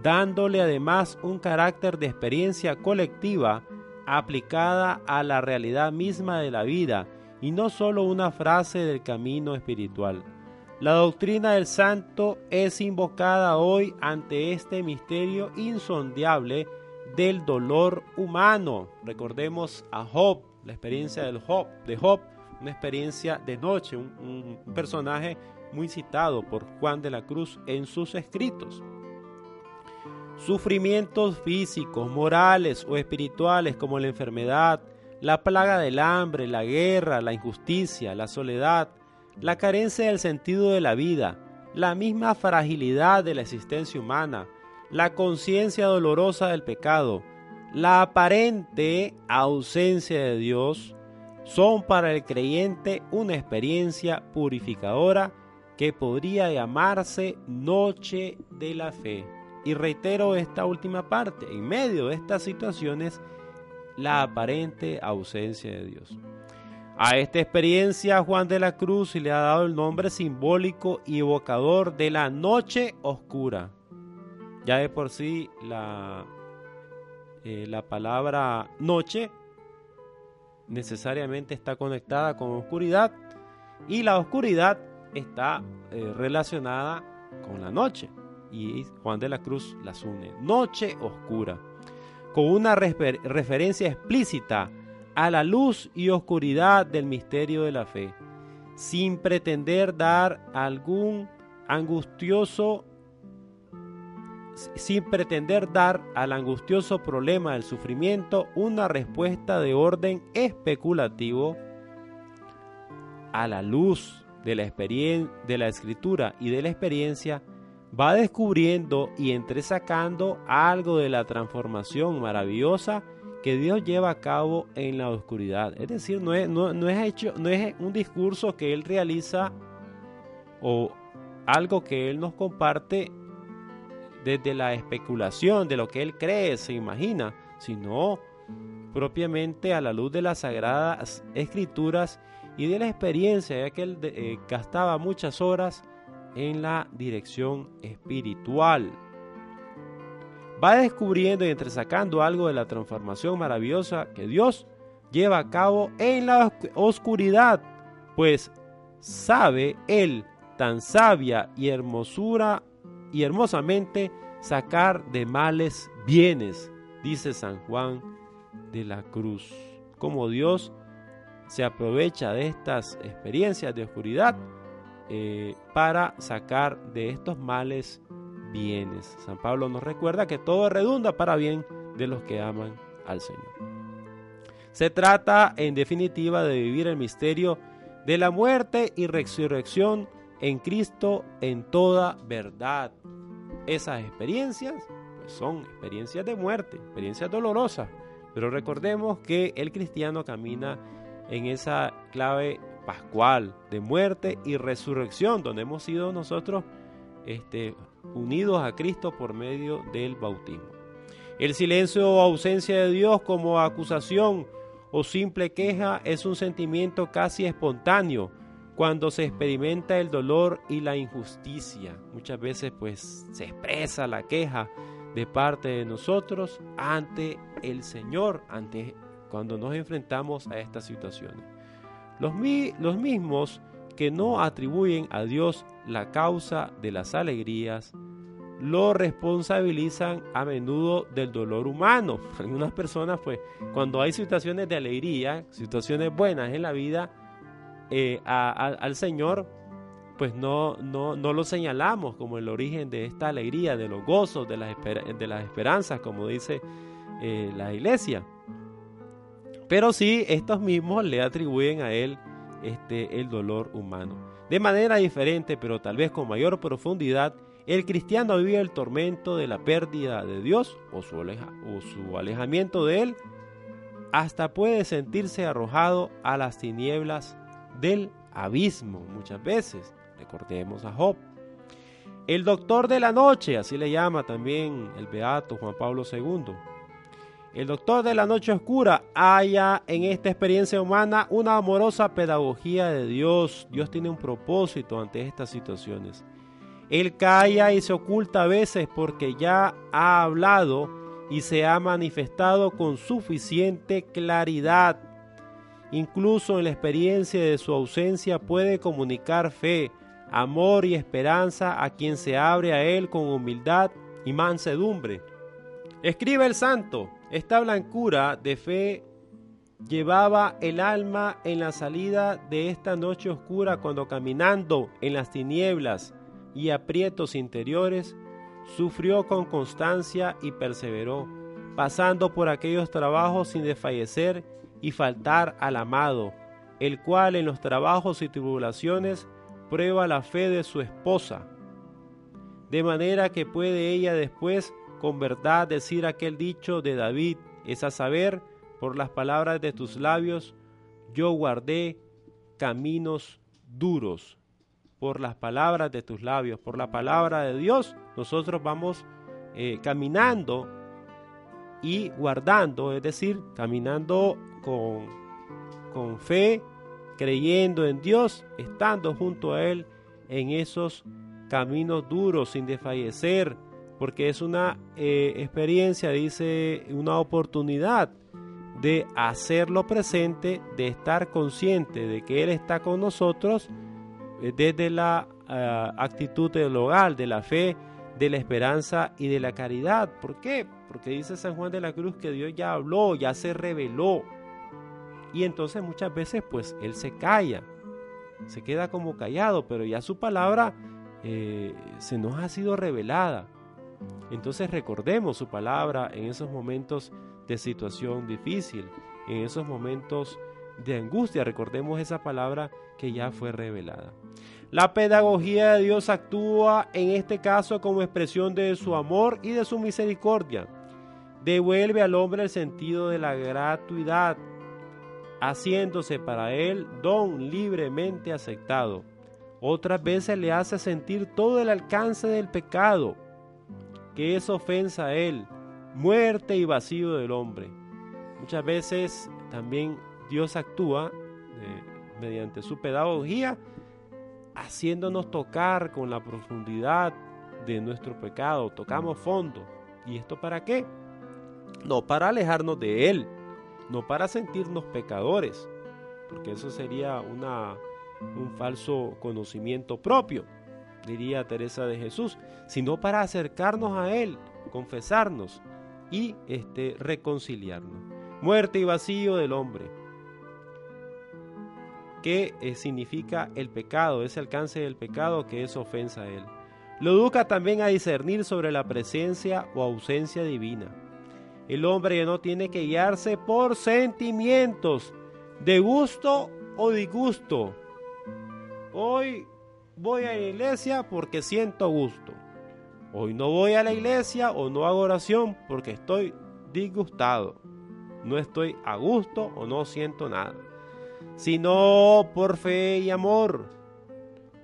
dándole además un carácter de experiencia colectiva aplicada a la realidad misma de la vida y no solo una frase del camino espiritual. La doctrina del santo es invocada hoy ante este misterio insondiable del dolor humano. Recordemos a Job, la experiencia del Job, de Job, una experiencia de noche, un, un personaje muy citado por Juan de la Cruz en sus escritos. Sufrimientos físicos, morales o espirituales como la enfermedad, la plaga del hambre, la guerra, la injusticia, la soledad, la carencia del sentido de la vida, la misma fragilidad de la existencia humana, la conciencia dolorosa del pecado, la aparente ausencia de Dios, son para el creyente una experiencia purificadora que podría llamarse noche de la fe. Y reitero esta última parte, en medio de estas situaciones, la aparente ausencia de Dios. A esta experiencia Juan de la Cruz le ha dado el nombre simbólico y evocador de la noche oscura. Ya de por sí la, eh, la palabra noche necesariamente está conectada con oscuridad y la oscuridad está eh, relacionada con la noche y Juan de la Cruz las une. Noche oscura, con una referencia explícita a la luz y oscuridad del misterio de la fe, sin pretender dar algún angustioso sin pretender dar al angustioso problema del sufrimiento una respuesta de orden especulativo a la luz de la, de la escritura y de la experiencia, va descubriendo y entresacando algo de la transformación maravillosa que Dios lleva a cabo en la oscuridad. Es decir, no es, no, es, hecho, no es un discurso que Él realiza o algo que Él nos comparte desde la especulación de lo que Él cree, se imagina, sino propiamente a la luz de las sagradas escrituras y de la experiencia, ya que Él eh, gastaba muchas horas en la dirección espiritual. Va descubriendo y entresacando algo de la transformación maravillosa que Dios lleva a cabo en la oscuridad, pues sabe Él tan sabia y hermosura y hermosamente sacar de males bienes, dice San Juan de la Cruz. Como Dios se aprovecha de estas experiencias de oscuridad eh, para sacar de estos males bienes. San Pablo nos recuerda que todo redunda para bien de los que aman al Señor. Se trata, en definitiva, de vivir el misterio de la muerte y resurrección en Cristo en toda verdad. Esas experiencias pues, son experiencias de muerte, experiencias dolorosas, pero recordemos que el cristiano camina en esa clave pascual de muerte y resurrección, donde hemos sido nosotros este, unidos a Cristo por medio del bautismo. El silencio o ausencia de Dios como acusación o simple queja es un sentimiento casi espontáneo cuando se experimenta el dolor y la injusticia. Muchas veces pues se expresa la queja de parte de nosotros ante el Señor, ante cuando nos enfrentamos a estas situaciones. Los, mismos que no atribuyen a Dios la causa de las alegrías, lo responsabilizan a menudo del dolor humano. Algunas personas, pues, cuando hay situaciones de alegría, situaciones buenas en la vida, eh, al Señor, pues no, no, no, lo señalamos como el origen de esta alegría, de los gozos, de las, de las esperanzas, como dice eh, la iglesia. Pero sí, estos mismos le atribuyen a Él este, el dolor humano. De manera diferente, pero tal vez con mayor profundidad, el cristiano vive el tormento de la pérdida de Dios su, o su alejamiento de Él, hasta puede sentirse arrojado a las tinieblas del abismo muchas veces. Recordemos a Job. El doctor de la noche, así le llama también el beato Juan Pablo II el doctor de la noche oscura haya en esta experiencia humana una amorosa pedagogía de Dios. Dios tiene un propósito ante estas situaciones. Él calla y se oculta a veces porque ya ha hablado y se ha manifestado con suficiente claridad. Incluso en la experiencia de su ausencia puede comunicar fe, amor y esperanza a quien se abre a él con humildad y mansedumbre. Escribe el santo, esta blancura de fe llevaba el alma en la salida de esta noche oscura cuando caminando en las tinieblas y aprietos interiores, sufrió con constancia y perseveró, pasando por aquellos trabajos sin desfallecer y faltar al amado, el cual en los trabajos y tribulaciones prueba la fe de su esposa, de manera que puede ella después con verdad decir aquel dicho de David, es a saber, por las palabras de tus labios, yo guardé caminos duros. Por las palabras de tus labios, por la palabra de Dios, nosotros vamos eh, caminando y guardando, es decir, caminando con, con fe, creyendo en Dios, estando junto a Él en esos caminos duros, sin desfallecer, porque es una eh, experiencia, dice, una oportunidad de hacerlo presente, de estar consciente de que Él está con nosotros eh, desde la ah, actitud del hogar, de la fe, de la esperanza y de la caridad. ¿Por qué? Porque dice San Juan de la Cruz que Dios ya habló, ya se reveló. Y entonces muchas veces pues Él se calla, se queda como callado, pero ya su palabra eh, se nos ha sido revelada. Entonces recordemos su palabra en esos momentos de situación difícil, en esos momentos de angustia. Recordemos esa palabra que ya fue revelada. La pedagogía de Dios actúa en este caso como expresión de su amor y de su misericordia. Devuelve al hombre el sentido de la gratuidad, haciéndose para él don libremente aceptado. Otras veces le hace sentir todo el alcance del pecado, que es ofensa a él, muerte y vacío del hombre. Muchas veces también Dios actúa eh, mediante su pedagogía, haciéndonos tocar con la profundidad de nuestro pecado, tocamos fondo. ¿Y esto para qué? No para alejarnos de Él, no para sentirnos pecadores, porque eso sería una, un falso conocimiento propio, diría Teresa de Jesús, sino para acercarnos a Él, confesarnos y este, reconciliarnos. Muerte y vacío del hombre. ¿Qué eh, significa el pecado? Ese alcance del pecado que es ofensa a Él. Lo educa también a discernir sobre la presencia o ausencia divina. El hombre ya no tiene que guiarse por sentimientos de gusto o disgusto. Hoy voy a la iglesia porque siento gusto. Hoy no voy a la iglesia o no hago oración porque estoy disgustado. No estoy a gusto o no siento nada. Sino por fe y amor.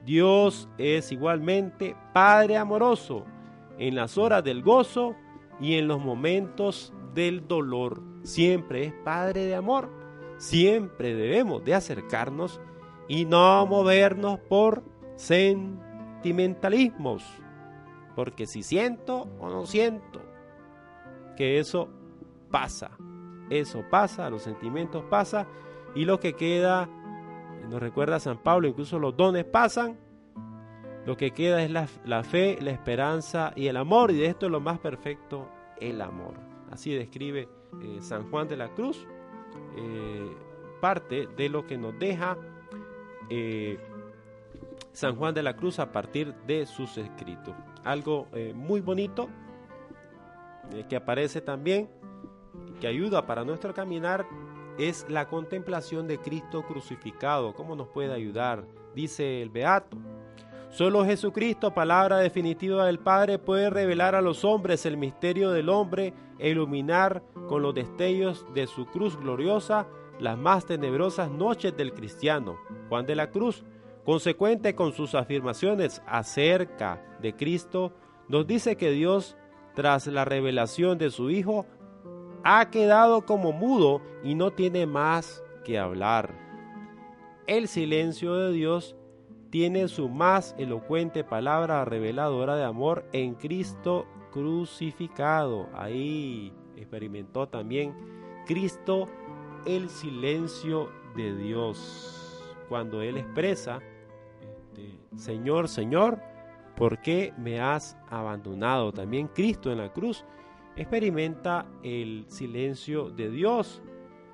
Dios es igualmente Padre amoroso en las horas del gozo y en los momentos del dolor. Siempre es Padre de amor. Siempre debemos de acercarnos y no movernos por sentimentalismos porque si siento o no siento, que eso pasa. Eso pasa, los sentimientos pasan y lo que queda, nos recuerda San Pablo, incluso los dones pasan. Lo que queda es la, fe, la esperanza y el amor. Y de esto es lo más perfecto, el amor. Así describe eh, San Juan de la Cruz eh, parte de lo que nos deja eh, San Juan de la Cruz a partir de sus escritos algo muy bonito que aparece también, que ayuda para nuestro caminar, es la contemplación de Cristo crucificado. ¿Cómo nos puede ayudar? Dice el Beato. Solo Jesucristo, palabra definitiva del Padre, puede revelar a los hombres el misterio del hombre e iluminar con los destellos de su cruz gloriosa las más tenebrosas noches del cristiano. Juan de la Cruz consecuente con sus afirmaciones acerca de Cristo, nos dice que Dios, tras la revelación de su Hijo, ha quedado como mudo y no tiene más que hablar. El silencio de Dios tiene su más elocuente palabra reveladora de amor en Cristo crucificado. Ahí experimentó también Cristo el silencio de Dios cuando Él expresa Señor, Señor, ¿por qué me has abandonado? También Cristo en la cruz experimenta el silencio de Dios.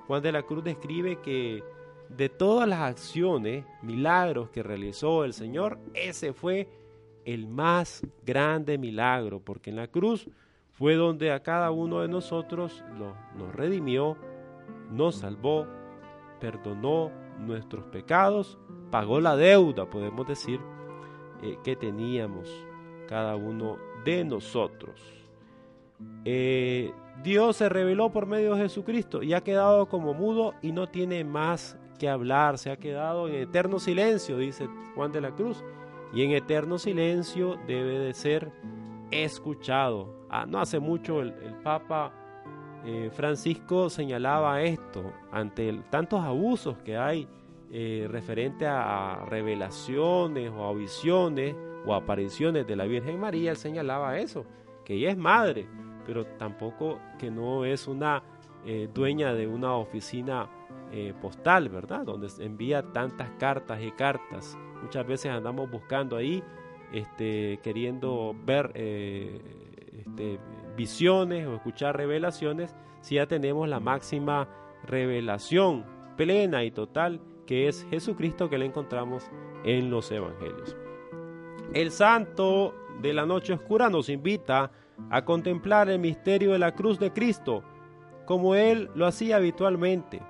Juan de la Cruz describe que de todas las acciones, milagros que realizó el Señor, ese fue el más grande milagro, porque en la cruz fue donde a cada uno de nosotros nos redimió, nos salvó, perdonó nuestros pecados, pagó la deuda, podemos decir, eh, que teníamos cada uno de nosotros. Eh, Dios se reveló por medio de Jesucristo y ha quedado como mudo y no tiene más que hablar, se ha quedado en eterno silencio, dice Juan de la Cruz, y en eterno silencio debe de ser escuchado. Ah, no hace mucho el, Papa eh, Francisco señalaba esto ante tantos abusos que hay eh, referente a, revelaciones o a visiones o apariciones de la Virgen María, él señalaba eso, que ella es madre, pero tampoco que no es una eh, dueña de una oficina postal, ¿verdad? Donde envía tantas cartas y cartas. Muchas veces andamos buscando ahí, este, queriendo ver este, visiones o escuchar revelaciones, si ya tenemos la máxima revelación plena y total que es Jesucristo que le encontramos en los evangelios. El santo de la noche oscura nos invita a contemplar el misterio de la cruz de Cristo, como él lo hacía habitualmente.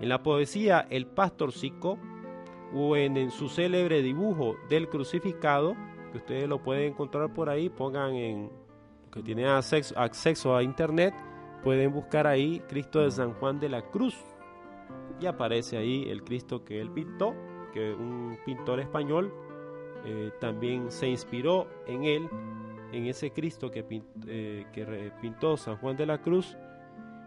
En la poesía El pastorcico o en, su célebre dibujo del crucificado, que ustedes lo pueden encontrar por ahí, pongan en que tienen acceso, acceso a internet, pueden buscar ahí Cristo de San Juan de la Cruz y aparece ahí el Cristo que él pintó, que un pintor español eh, también se inspiró en él, en ese Cristo que, eh, que pintó San Juan de la Cruz,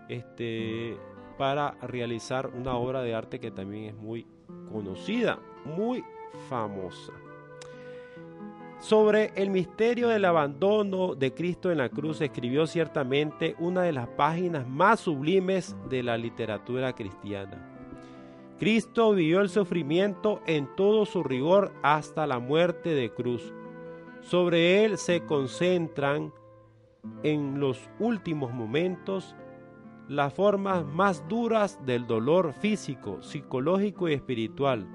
este, para realizar una obra de arte que también es muy conocida, muy famosa. Sobre el misterio del abandono de Cristo en la cruz escribió ciertamente una de las páginas más sublimes de la literatura cristiana. Cristo vivió el sufrimiento en todo su rigor hasta la muerte de cruz. Sobre él se concentran en los últimos momentos las formas más duras del dolor físico, psicológico y espiritual.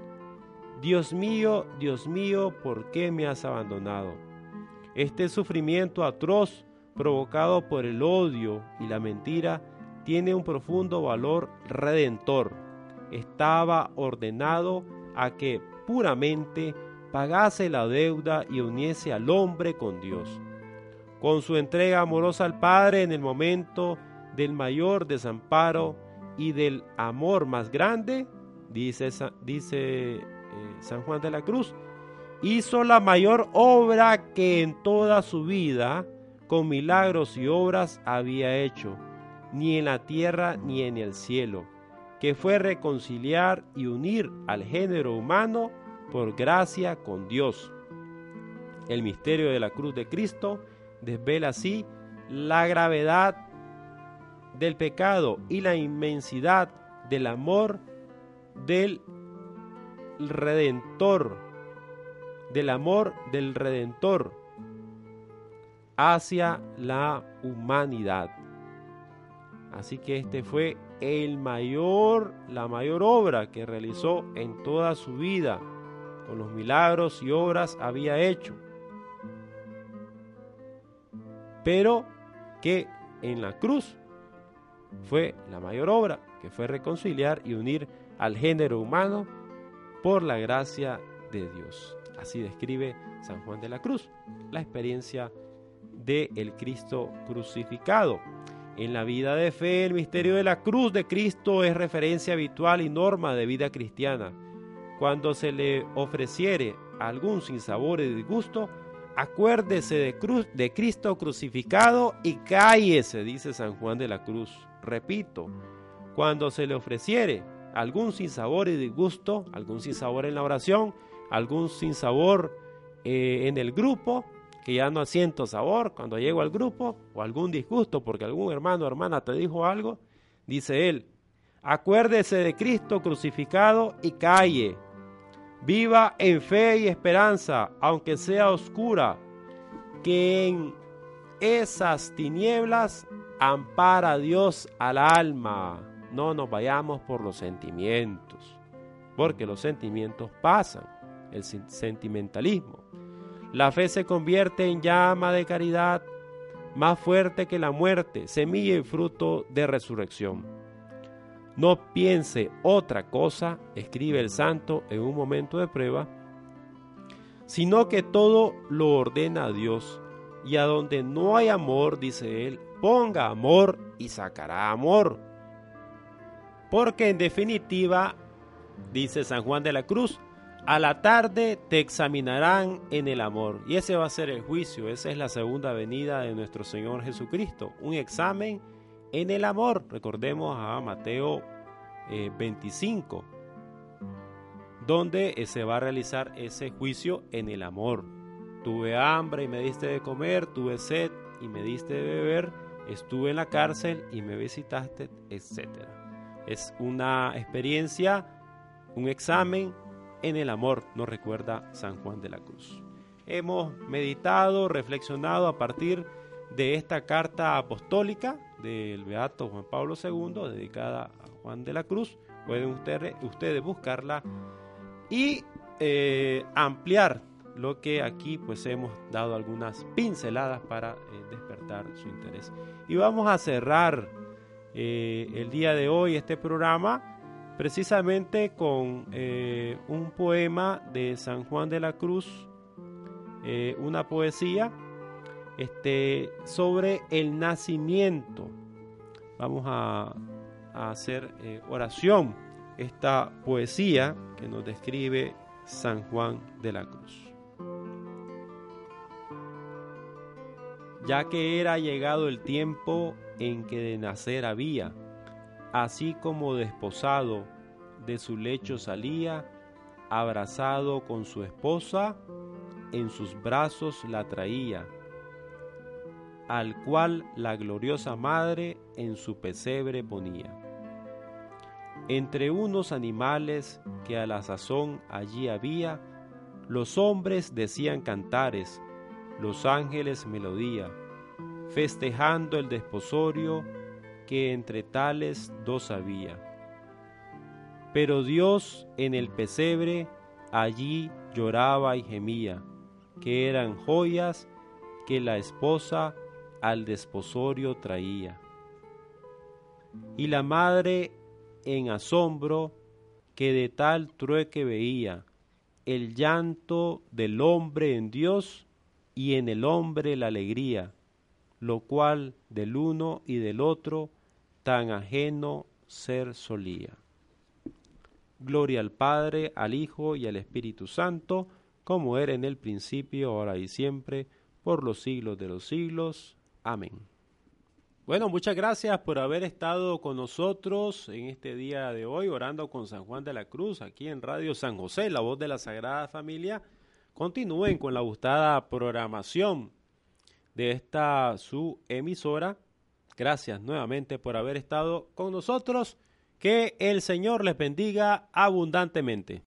Dios mío, Dios mío, ¿por qué me has abandonado? Este sufrimiento atroz provocado por el odio y la mentira tiene un profundo valor redentor estaba ordenado a que puramente pagase la deuda y uniese al hombre con Dios. Con su entrega amorosa al Padre en el momento del mayor desamparo y del amor más grande, dice, eh, San Juan de la Cruz, hizo la mayor obra que en toda su vida con milagros y obras había hecho, ni en la tierra ni en el cielo que fue reconciliar y unir al género humano por gracia con Dios. El misterio de la cruz de Cristo desvela así la gravedad del pecado y la inmensidad del amor del Redentor, del amor del Redentor hacia la humanidad. Así que este fue el mayor, la mayor obra que realizó en toda su vida, con los milagros y obras había hecho. Pero que en la cruz fue la mayor obra, que fue reconciliar y unir al género humano por la gracia de Dios. Así describe San Juan de la Cruz la experiencia de el Cristo crucificado. En la vida de fe, el misterio de la cruz de Cristo es referencia habitual y norma de vida cristiana. Cuando se le ofreciere algún sinsabor y disgusto, acuérdese de, Cristo crucificado y cállese, dice San Juan de la Cruz. Repito, cuando se le ofreciere algún sinsabor y disgusto, algún sinsabor en la oración, algún sinsabor eh, en el grupo, que ya no siento sabor cuando llego al grupo o algún disgusto porque algún hermano o hermana te dijo algo, dice él, acuérdese de Cristo crucificado y calle. Viva en fe y esperanza, aunque sea oscura, que en esas tinieblas ampara Dios al alma. No nos vayamos por los sentimientos, porque los sentimientos pasan, el sentimentalismo. La fe se convierte en llama de caridad más fuerte que la muerte, semilla y fruto de resurrección. No piense otra cosa, escribe el santo en un momento de prueba, sino que todo lo ordena Dios. Y a donde no hay amor, dice él, ponga amor y sacará amor. Porque en definitiva, dice San Juan de la Cruz, a la tarde te examinarán en el amor. Y ese va a ser el juicio, esa es la segunda venida de nuestro Señor Jesucristo, un examen en el amor. Recordemos a Mateo 25, eh, donde eh, se va a realizar ese juicio en el amor. Tuve hambre y me diste de comer, tuve sed y me diste de beber, estuve en la cárcel y me visitaste, etc. Es una experiencia, un examen en el amor, nos recuerda San Juan de la Cruz. Hemos meditado, reflexionado a partir de esta carta apostólica del Beato Juan Pablo II, dedicada a Juan de la Cruz. Pueden ustedes, ustedes buscarla y eh, ampliar lo que aquí pues hemos dado algunas pinceladas para eh, despertar su interés. Y vamos a cerrar eh, el día de hoy este programa precisamente con un poema de San Juan de la Cruz, una poesía este, sobre el nacimiento. Vamos a, hacer oración esta poesía que nos describe San Juan de la Cruz. ya que era llegado el tiempo en que de nacer había, así como desposado de su lecho salía, abrazado con su esposa, en sus brazos la traía, al cual la gloriosa madre en su pesebre ponía. Entre unos animales que a la sazón allí había, los hombres decían cantares, los ángeles melodía, festejando el desposorio que entre tales dos había. Pero Dios en el pesebre allí lloraba y gemía, que eran joyas que la esposa al desposorio traía. Y la madre en asombro que de tal trueque veía el llanto del hombre en Dios y en el hombre la alegría, lo cual del uno y del otro tan ajeno ser solía. Gloria al Padre, al Hijo y al Espíritu Santo, como era en el principio, ahora y siempre, por los siglos de los siglos. Amén. Bueno, muchas gracias por haber estado con nosotros en este día de hoy, orando con San Juan de la Cruz, aquí en Radio San José, la voz de la Sagrada Familia. Continúen con la gustada programación de esta su emisora. Gracias nuevamente por haber estado con nosotros. Que el Señor les bendiga abundantemente.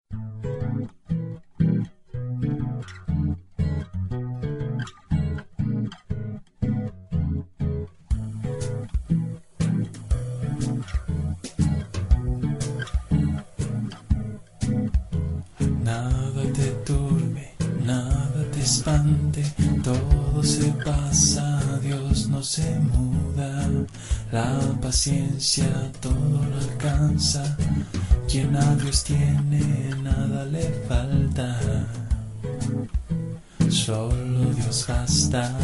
Paciencia todo lo alcanza. Quien a Dios tiene, nada le falta. Solo Dios basta.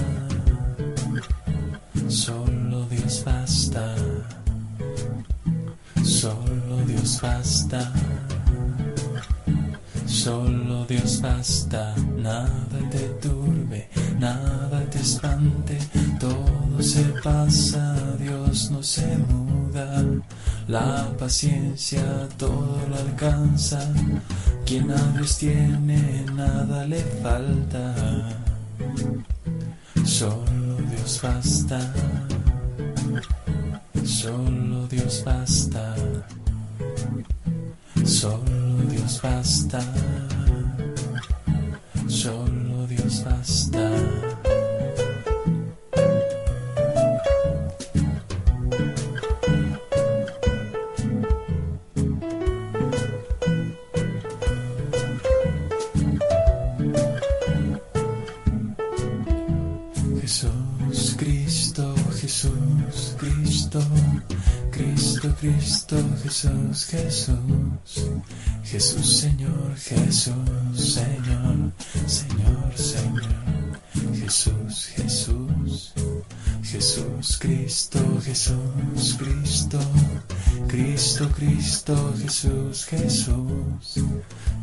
La paciencia todo lo alcanza, quien a Dios tiene nada le falta, solo Dios basta, Jesús, Cristo. Cristo, Cristo, Jesús, Jesús.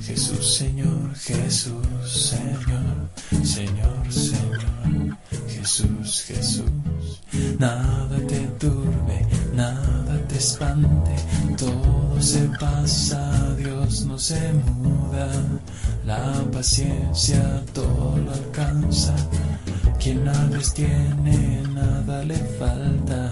Jesús, Señor, Jesús, Señor, Señor, Señor. Jesús, Jesús. Nada te turbe, nada te espante, todo se pasa, Dios no se muda. La paciencia todo lo alcanza, quien nada tiene, nada le falta.